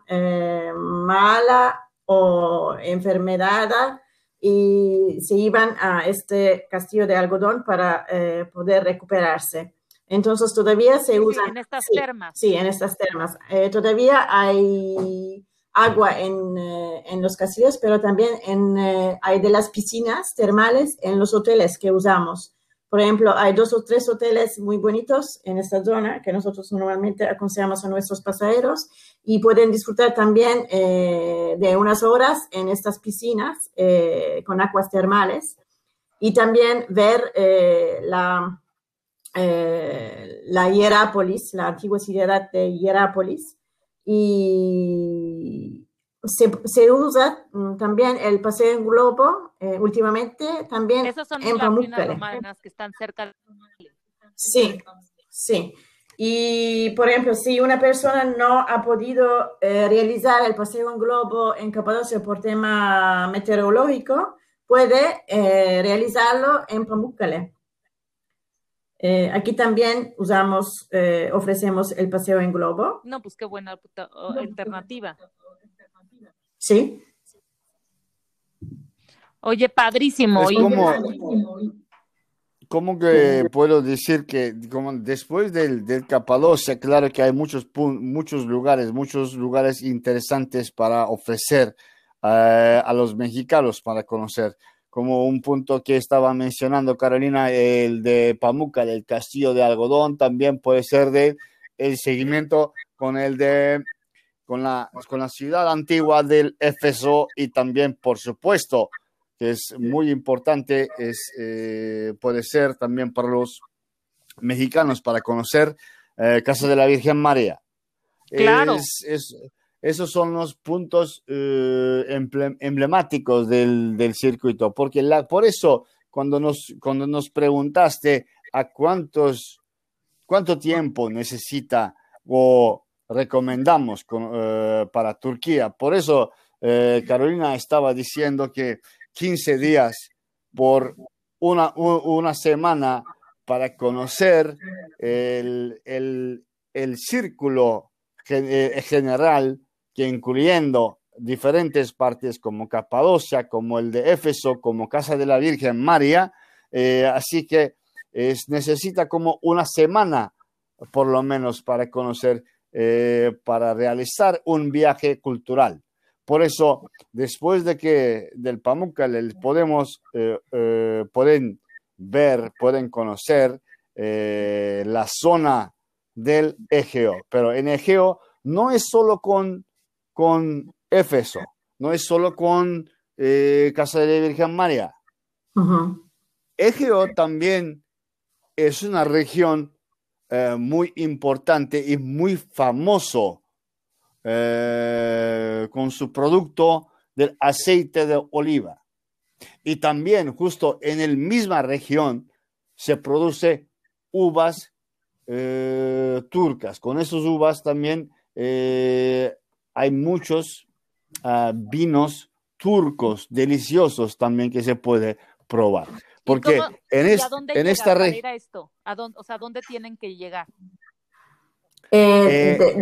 mala o enfermedad y se iban a este castillo de algodón para eh, poder recuperarse. Entonces todavía se usan...
en estas termas.
Sí, en estas termas. Eh, todavía hay agua en, eh, en, los castillos, pero también en, hay de las piscinas termales en los hoteles que usamos. Por ejemplo, hay dos o tres hoteles muy bonitos en esta zona que nosotros normalmente aconsejamos a nuestros pasajeros y pueden disfrutar también eh, de unas horas en estas piscinas eh, con aguas termales y también ver eh, la, la Hierápolis, la antigua ciudad de Hierápolis. Y se, se, usa mm, también el paseo en globo últimamente también
Esas son en las que están cerca de...
Sí, sí. Y, por ejemplo, si una persona no ha podido eh, realizar el paseo en globo en Capadocia por tema meteorológico, puede eh, realizarlo en Pamukkale. Eh, aquí también usamos, ofrecemos el paseo en globo.
No, pues qué buena alternativa.
Sí.
Oye, padrísimo.
¿Cómo que puedo decir que como después del, del, Capadocia, claro que hay muchos, muchos lugares, muchos lugares interesantes para ofrecer eh, a los mexicanos para conocer? Como un punto que estaba mencionando Carolina, el de Pamuca, del Castillo de Algodón, también puede ser de el seguimiento con el de con la, con la ciudad antigua del Éfeso y también, por supuesto, que es muy importante, es, eh, puede ser también para los mexicanos, para conocer eh, Casa de la Virgen María.
Claro.
Esos son los puntos eh, emblemáticos del, circuito, porque la, por eso cuando nos, cuando nos preguntaste a cuántos, cuánto tiempo necesita o recomendamos eh, para Turquía. Por eso eh, Carolina estaba diciendo que 15 días por una, una semana para conocer el, el, el círculo eh, general que incluyendo diferentes partes como Capadocia, como el de Éfeso, como Casa de la Virgen María, así que es, necesita como una semana por lo menos para conocer eh, para realizar un viaje cultural. Por eso, después de que del Pamukkale podemos, eh, eh, pueden ver, pueden conocer la zona del Egeo. Pero en Egeo no es solo con, con Éfeso, no es solo con Casa de la Virgen María. Egeo también es una región eh, muy importante y muy famoso eh, con su producto del aceite de oliva. Y también justo en la misma región se produce uvas eh, turcas. Con esas uvas también hay muchos ah, vinos turcos deliciosos también que se puede probar. Porque en, en esta región...
¿A dónde, o sea, ¿dónde tienen que llegar?
Eh, eh,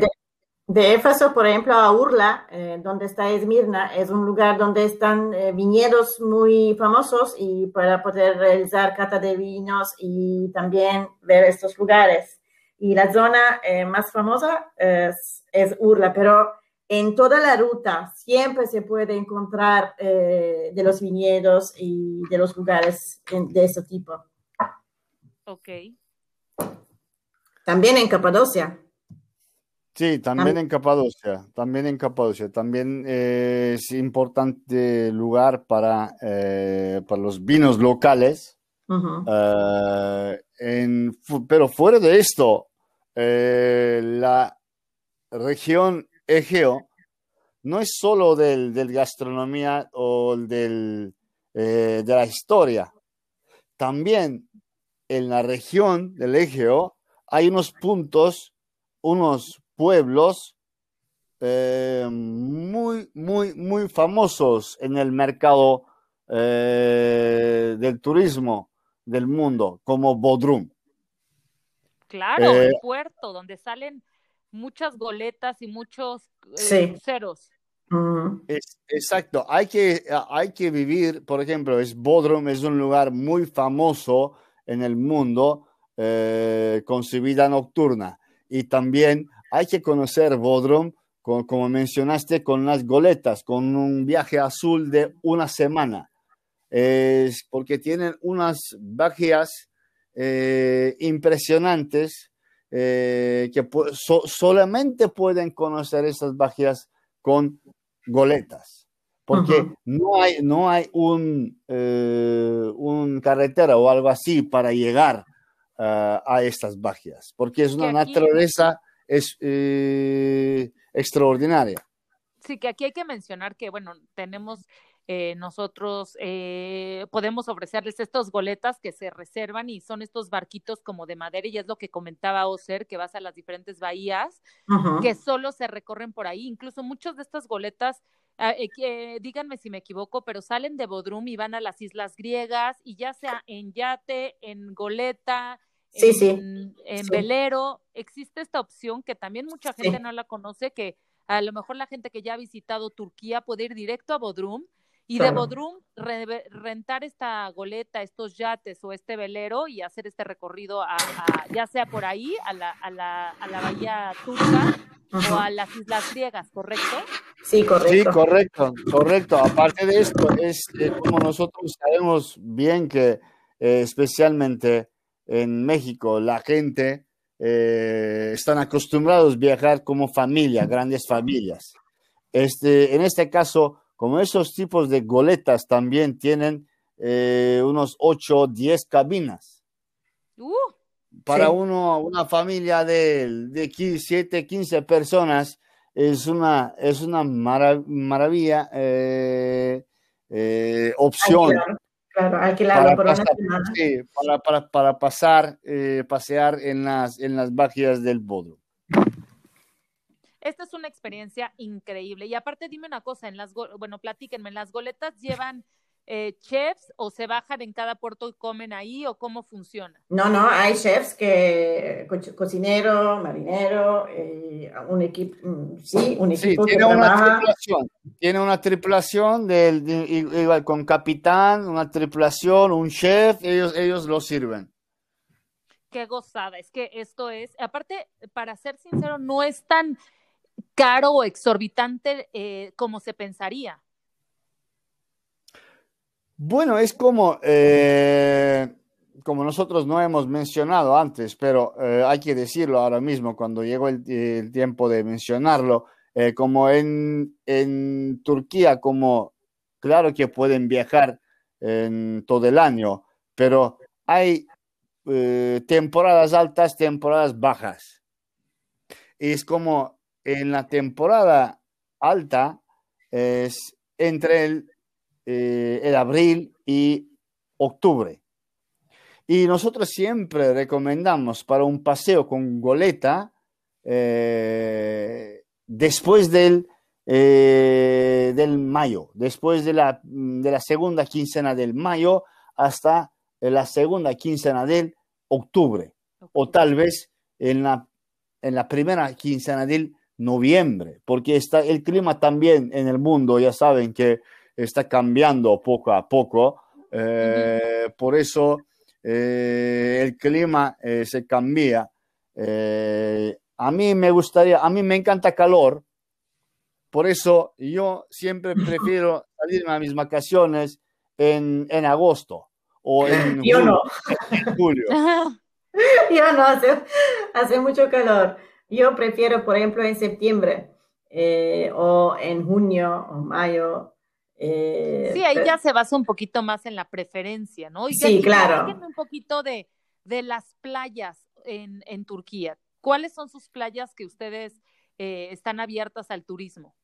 de, Éfeso, por ejemplo, a Urla, eh, donde está Esmirna, es un lugar donde están viñedos muy famosos y para poder realizar cata de vinos y también ver estos lugares. Y la zona más famosa es, es Urla, pero en toda la ruta siempre se puede encontrar eh, de los viñedos y de los lugares de ese tipo.
Ok.
También en Capadocia.
Sí, también en Capadocia, también en Capadocia. También eh, es importante lugar para, eh, para los vinos locales. pero fuera de esto, la región Egeo no es solo del, gastronomía o del, eh, de la historia. También en la región del Egeo hay unos puntos, unos pueblos eh, muy, muy, muy famosos en el mercado eh, del turismo del mundo, como Bodrum.
Claro, el puerto donde salen muchas goletas y muchos eh, ceros.
exacto, hay que, hay que vivir, por ejemplo, es Bodrum es un lugar muy famoso en el mundo eh, con su vida nocturna. Y también hay que conocer Bodrum, como mencionaste, con las goletas, con un viaje azul de una semana, es porque tienen unas bajías eh, impresionantes eh, que solamente pueden conocer esas bajías con goletas, porque no hay, no hay un, eh, un carretera o algo así para llegar a estas bajías, porque es una naturaleza es, eh, extraordinaria.
Sí, que aquí hay que mencionar que, bueno, tenemos eh, nosotros eh, podemos ofrecerles estos goletas que se reservan y son estos barquitos como de madera y es lo que comentaba Oser, que vas a las diferentes bahías, que solo se recorren por ahí. Incluso muchos de estas goletas, ah, eh, díganme si me equivoco, pero salen de Bodrum y van a las islas griegas y ya sea en yate, en goleta, en, velero, existe esta opción que también mucha gente no la conoce, que a lo mejor la gente que ya ha visitado Turquía puede ir directo a Bodrum y de Bodrum rentar esta goleta, estos yates o este velero y hacer este recorrido a, ya sea por ahí, a la, a la, a la bahía turca o a las islas griegas, ¿correcto?
Sí, correcto.
Sí, correcto, correcto. Aparte de esto, es eh, como nosotros sabemos bien que eh, especialmente en México la gente eh, están acostumbrados a viajar como familia, grandes familias. Este, en este caso, como esos tipos de goletas también tienen eh, unos 8 o 10 cabinas.
Uh,
Para uno, una familia de, de 7, 15 personas es una, es una maravilla eh, eh, opción
Claro, alquilarlo
para, pasar, sí, para, para, para pasar, eh, pasear en las, en las bajías del Bodrum.
Esta es una experiencia increíble. Y aparte, dime una cosa, en las, bueno, platíquenme, ¿en las goletas llevan eh, chefs o se bajan en cada puerto y comen ahí o cómo funciona?
No, no, hay chefs que cocinero, marinero, eh, un equipo, mm, sí, un equipo
tiene una tripulación, tiene una tripulación del, igual con capitán, una tripulación, un chef, ellos, ellos lo sirven.
Qué gozada, es que esto es, aparte, para ser sincero, no es tan caro o exorbitante eh, como se pensaría.
Bueno, es como, eh, como nosotros no hemos mencionado antes, pero eh, hay que decirlo ahora mismo cuando llegó el, tiempo de mencionarlo, como en, en, Turquía, como claro que pueden viajar en todo el año, pero hay temporadas altas, temporadas bajas. es como en la temporada alta es entre el eh, el abril y octubre. Y nosotros siempre recomendamos para un paseo con goleta eh, después del, eh, del mayo, después de la, de la segunda quincena del mayo hasta la segunda quincena del octubre, o tal vez en la, en la primera quincena del noviembre, porque está el clima también en el mundo, ya saben que está cambiando poco a poco. Eh, por eso eh, el clima eh, se cambia. a mí me gustaría, a mí me encanta calor, por eso yo siempre [laughs] prefiero salirme a mis vacaciones en, agosto o en, [laughs]
yo
julio,
no. julio. [laughs] yo no, hace, hace, mucho calor. Yo prefiero, por ejemplo, en septiembre o en junio o mayo
eh, sí, ahí ya se basa un poquito más en la preferencia, ¿no?
sí, claro.
Un poquito de, de las playas en, en, Turquía. ¿Cuáles son sus playas que ustedes eh, están abiertas al turismo?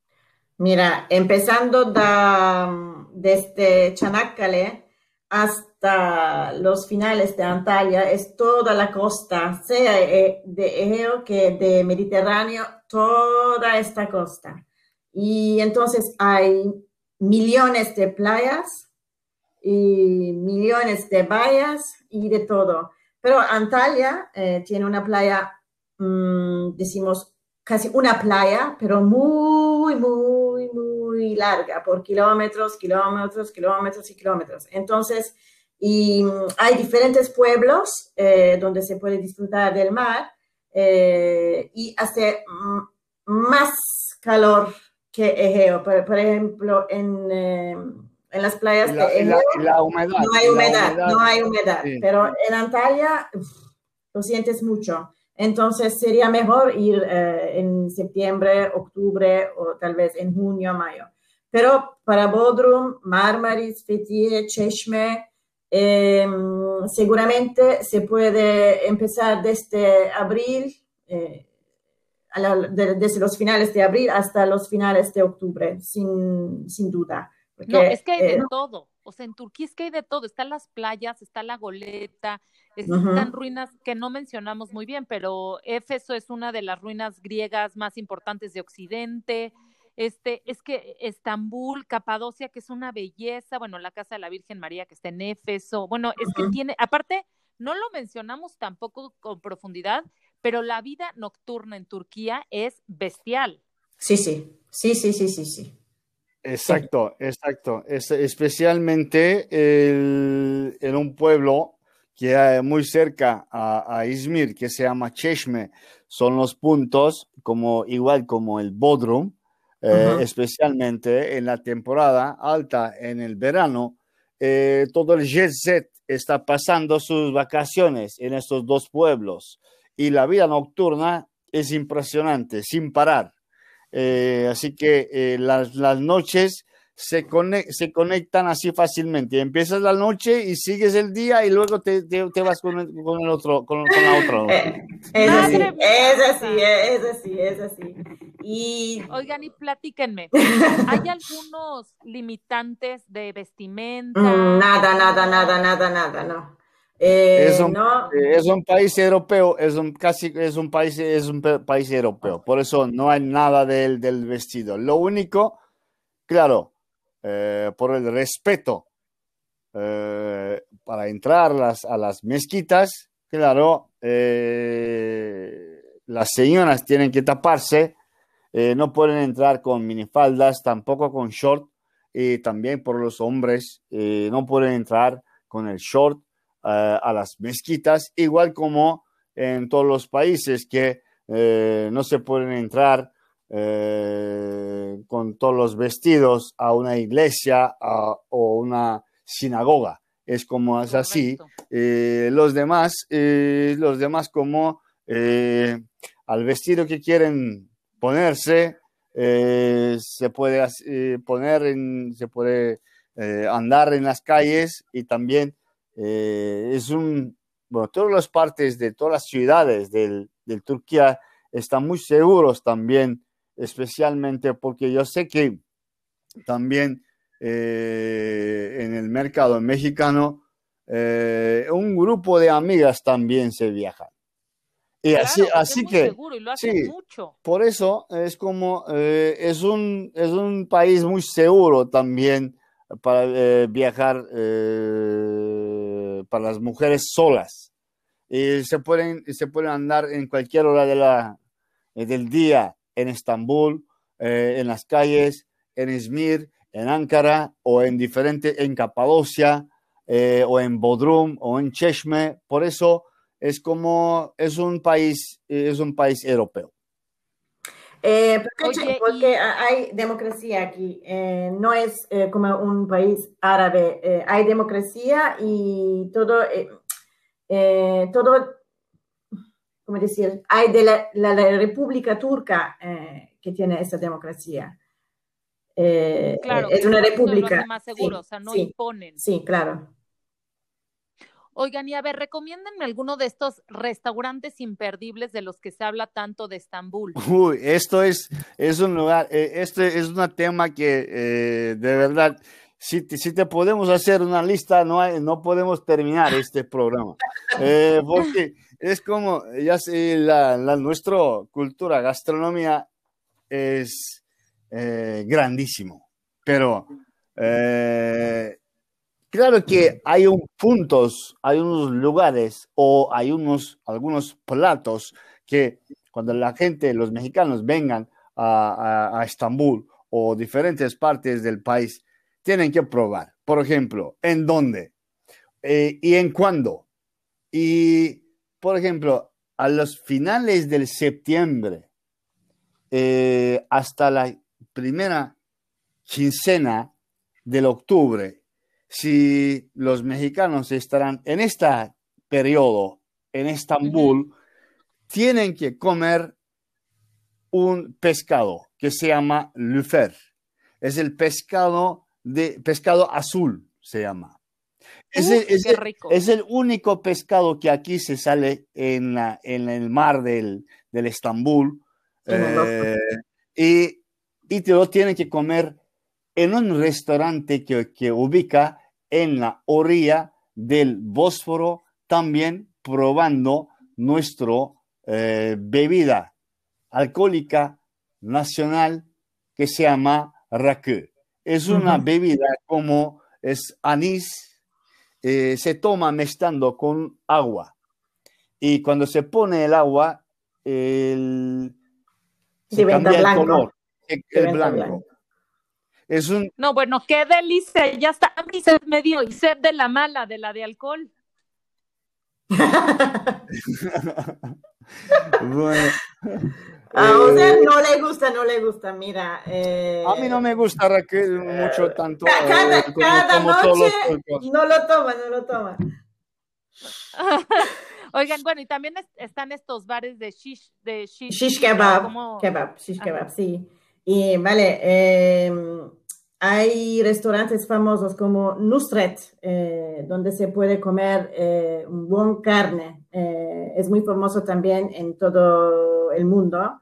Mira, empezando desde Chanakkale hasta los finales de Antalya, es toda la costa, sea de Egeo que de Mediterráneo, toda esta costa. Y entonces hay millones de playas y millones de vallas y de todo. Pero Antalya eh, tiene una playa, mm, decimos, casi una playa, pero muy, muy, muy larga, por kilómetros, kilómetros, kilómetros y kilómetros. Entonces, y mm, hay diferentes pueblos eh, donde se puede disfrutar del mar eh, y hace mm, más calor que Egeo. Por, ejemplo, en, eh, en, las playas de Egeo no hay humedad, no hay humedad, pero en Antalya lo sientes mucho. Entonces sería mejor ir eh, en septiembre, octubre o tal vez en junio, mayo. Pero para Bodrum, Marmaris, Fethiye, Cheshme, em, seguramente se puede empezar desde abril. Eh, desde los finales de abril hasta los finales de octubre, sin, sin duda.
no, es que hay de eh, todo. O sea, en Turquía es que hay de todo. Están las playas, está la goleta, están ruinas que no mencionamos muy bien, pero Éfeso es una de las ruinas griegas más importantes de Occidente. Este, es que Estambul, Capadocia, que es una belleza, bueno, la casa de la Virgen María que está en Éfeso, bueno, es que tiene, aparte, no lo mencionamos tampoco con profundidad, pero la vida nocturna en Turquía es bestial.
Sí, sí, sí, sí, sí, sí, sí.
Exacto, exacto. Es, especialmente en un pueblo que hay muy cerca a, Izmir, que se llama Cheshme, son los puntos, como, igual como el Bodrum, eh, especialmente en la temporada alta, en el verano, eh, todo el jet set está pasando sus vacaciones en estos dos pueblos y la vida nocturna es impresionante, sin parar. Eh, así que eh, las, las, noches se, se conectan así fácilmente. Empiezas la noche y sigues el día y luego te, te, vas con el, con el, otro, con, la otra.
Eh, es, así, es así, es así, es así. Y...
Oigan, y platíquenme, [laughs] ¿hay algunos limitantes de vestimenta?
Mm, nada, nada, nada, nada, nada, no.
Eh, es, un, eh, es, un, país europeo, es un casi es un país es un país europeo, por eso no hay nada del, del vestido. Lo único, claro, eh, por el respeto para entrar las, a las mezquitas, claro, las señoras tienen que taparse, no pueden entrar con minifaldas, tampoco con short, y también por los hombres no pueden entrar con el short a las mezquitas, igual como en todos los países que eh, no se pueden entrar eh, con todos los vestidos a una iglesia o una sinagoga. Es como es así. los demás, los demás como al vestido que quieren ponerse, se puede poner en, se puede andar en las calles y también eh, es un, bueno, todas las partes de todas las ciudades del, Turquía están muy seguros también, especialmente porque yo sé que también eh, en el mercado mexicano eh, un grupo de amigas también se viajan. Y así, así que, sí, por eso es como, es, un, es un país muy seguro también para viajar para las mujeres solas. Y se pueden, se pueden andar en cualquier hora de la, eh, del día en Estambul, eh, en las calles, en Izmir, en Ankara o en diferentes, en Capadocia eh, o en Bodrum o en Cheshme. Por eso es como, es un país, es un país europeo.
Porque, hay democracia aquí, no es como un país árabe, hay democracia y todo, todo, ¿cómo decir? Hay de la, República Turca que tiene esa democracia.
claro,
es una república.
Más seguro, o sea, no imponen.
Sí, claro.
Oigan, y a ver, recomiéndenme alguno de estos restaurantes imperdibles de los que se habla tanto de Estambul.
Uy, esto es, es un lugar, eh, este es un tema que eh, de verdad, si te, si te podemos hacer una lista, no, no podemos terminar este programa. Eh, porque es como, ya sé, la, la nuestra cultura, gastronomía es grandísimo, pero Claro que hay un puntos, hay unos lugares o hay unos, algunos platos que cuando la gente, los mexicanos vengan a, Estambul o diferentes partes del país, tienen que probar. Por ejemplo, ¿en dónde? Eh, ¿Y en cuándo? Y, por ejemplo, a los finales del septiembre eh, hasta la primera quincena del octubre si los mexicanos estarán en este periodo en Estambul, tienen que comer un pescado que se llama lufer. Es el pescado de pescado azul, se llama. Es, el, único pescado que aquí se sale en, en el mar del, del Estambul. Eh, y, y, te lo tienen que comer en un restaurante que, que ubica en la orilla del Bósforo, también probando nuestra eh, bebida alcohólica nacional que se llama rakı. Es una bebida como es anís, eh, se toma mezclando con agua. Y cuando se pone el agua, el,
se cambia el color,
el, blanco. Es un...
No, bueno, qué delicia. Ya está. A mí se me dio y sed de la mala, de la de alcohol. [laughs]
bueno.
A usted no le gusta, no le gusta, mira. Eh...
A mí no me gusta Raquel mucho tanto.
Cada, eh, cada noche no lo toma, no lo toma. [laughs]
Oigan, bueno, y también están estos bares de shish, de shish,
shish kebab, kebab, shish kebab, sí. Y vale, em, hay restaurantes famosos como Nusret, eh, donde se puede comer eh, un buen carne. Eh, es muy famoso también en todo el mundo.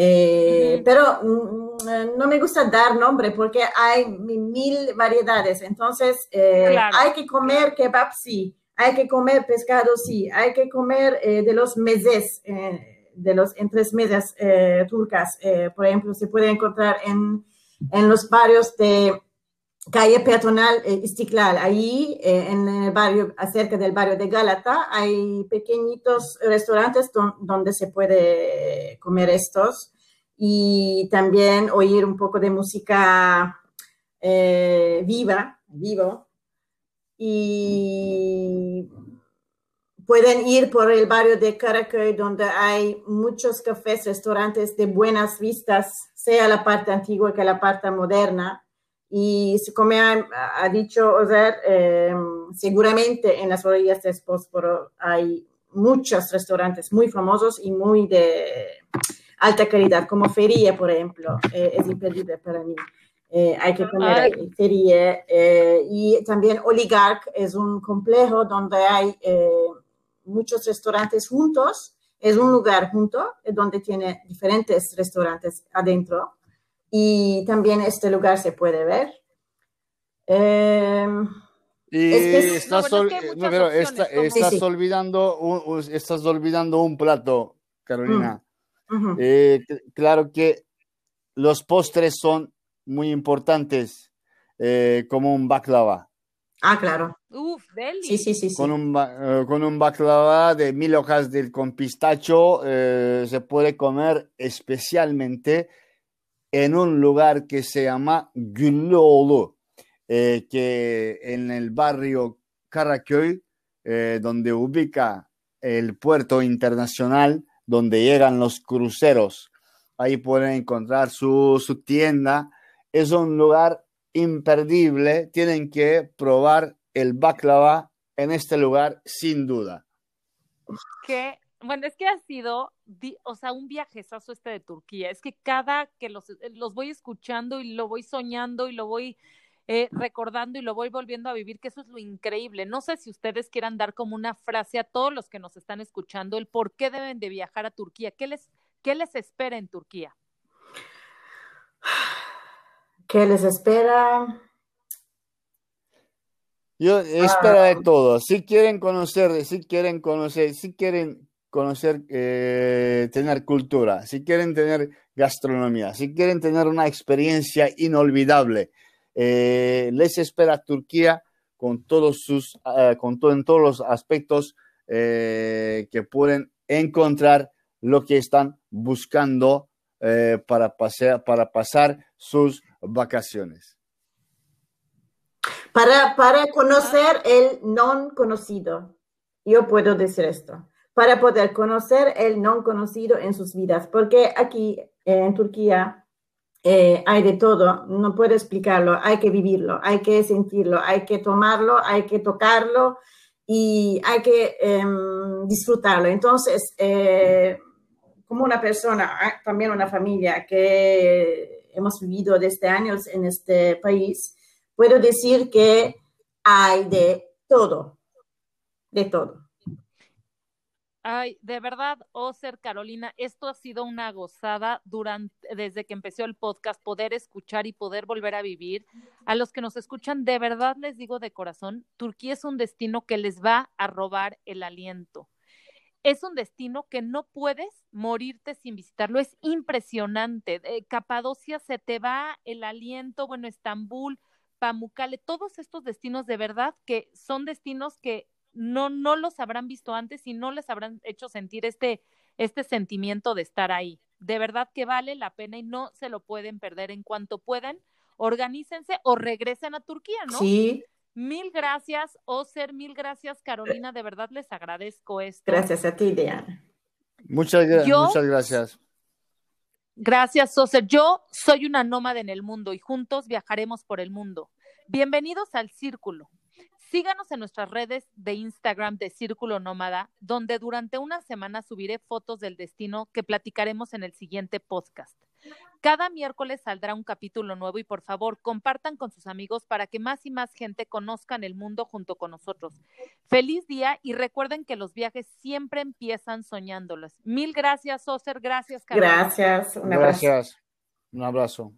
Eh, pero mm, no me gusta dar nombre porque hay mil variedades. Entonces, eh, hay que comer kebab, sí. Hay que comer pescado, sí. Hay que comer eh, de los meses, de los en tres meses turcas. por ejemplo, se puede encontrar en, en los barrios de calle peatonal eh, Istiklal, ahí eh, en el barrio, acerca del barrio de Gálata, hay pequeñitos restaurantes donde se puede comer estos y también oír un poco de música eh, viva, vivo. Y pueden ir por el barrio de Karaköy, donde hay muchos cafés, restaurantes de buenas vistas, sea la parte antigua que la parte moderna y como ha, dicho Ozer, eh, seguramente en las orillas del Bósforo hay muchos restaurantes muy famosos y muy de alta calidad, como Feria, por ejemplo, eh, es imperdible para mí. Eh, hay que comer Feria. y también Oligarch es un complejo donde hay muchos restaurantes juntos. Es un lugar junto, donde tiene diferentes restaurantes adentro y también este lugar se puede ver.
y estás, olvidando un, estás olvidando un plato, Carolina. Mm, eh, claro que los postres son muy importantes, eh, como un baklava.
Ah, claro.
Uf, deli.
Sí, sí, sí.
Con, un, eh, con un baklava de mil hojas del, con pistacho se puede comer especialmente en un lugar que se llama Güllüoğlu, eh, que en el barrio Karaköy, eh, donde ubica el puerto internacional, donde llegan los cruceros. Ahí pueden encontrar su, su tienda. Es un lugar imperdible. Tienen que probar el baklava en este lugar, sin duda.
Qué bueno, es que ha sido, o sea, un viajezazo este de Turquía. Es que cada que los, los voy escuchando y lo voy soñando y lo voy eh, recordando y lo voy volviendo a vivir, que eso es lo increíble. No sé si ustedes quieran dar como una frase a todos los que nos están escuchando, el por qué deben de viajar a Turquía, qué les, qué les espera en Turquía.
¿Qué les espera?
Yo espero de ah. todo. Si quieren conocer, si quieren conocer, si quieren conocer, eh, tener cultura, si quieren tener gastronomía, si quieren tener una experiencia inolvidable, eh, les espera Turquía con todos sus, eh, con todo, en todos los aspectos que pueden encontrar lo que están buscando para, pasear, para pasar sus vacaciones.
Para, para conocer el no conocido, yo puedo decir esto para poder conocer el no conocido en sus vidas, porque aquí en Turquía eh, hay de todo, no puedo explicarlo, hay que vivirlo, hay que sentirlo, hay que tomarlo, hay que tocarlo y hay que em, disfrutarlo. Entonces, eh, como una persona, ah, también una familia que hemos vivido desde años en este país, puedo decir que hay de todo, de todo.
Ay, de verdad, Oser, Carolina, esto ha sido una gozada durante, desde que empezó el podcast, poder escuchar y poder volver a vivir. A los que nos escuchan, de verdad les digo de corazón, Turquía es un destino que les va a robar el aliento. Es un destino que no puedes morirte sin visitarlo. Es impresionante. Capadocia se te va el aliento, bueno, Estambul, Pamukkale, todos estos destinos de verdad que son destinos que no, no los habrán visto antes y no les habrán hecho sentir este, este sentimiento de estar ahí. De verdad que vale la pena y no se lo pueden perder. En cuanto puedan, organícense o regresen a Turquía, ¿no?
Sí.
Mil gracias, Oser, mil gracias, Carolina. De verdad les agradezco esto.
Gracias a ti, Diana.
Muchas, muchas gracias.
Gracias, Oser. Yo soy una nómada en el mundo y juntos viajaremos por el mundo. Bienvenidos al Círculo, Síganos en nuestras redes de Instagram de Círculo Nómada, donde durante una semana subiré fotos del destino que platicaremos en el siguiente podcast. Cada miércoles saldrá un capítulo nuevo y por favor compartan con sus amigos para que más y más gente conozcan el mundo junto con nosotros. Feliz día y recuerden que los viajes siempre empiezan soñándolos. Mil gracias, Oser. Gracias,
Carlos. Gracias.
Un abrazo. Gracias. Un abrazo.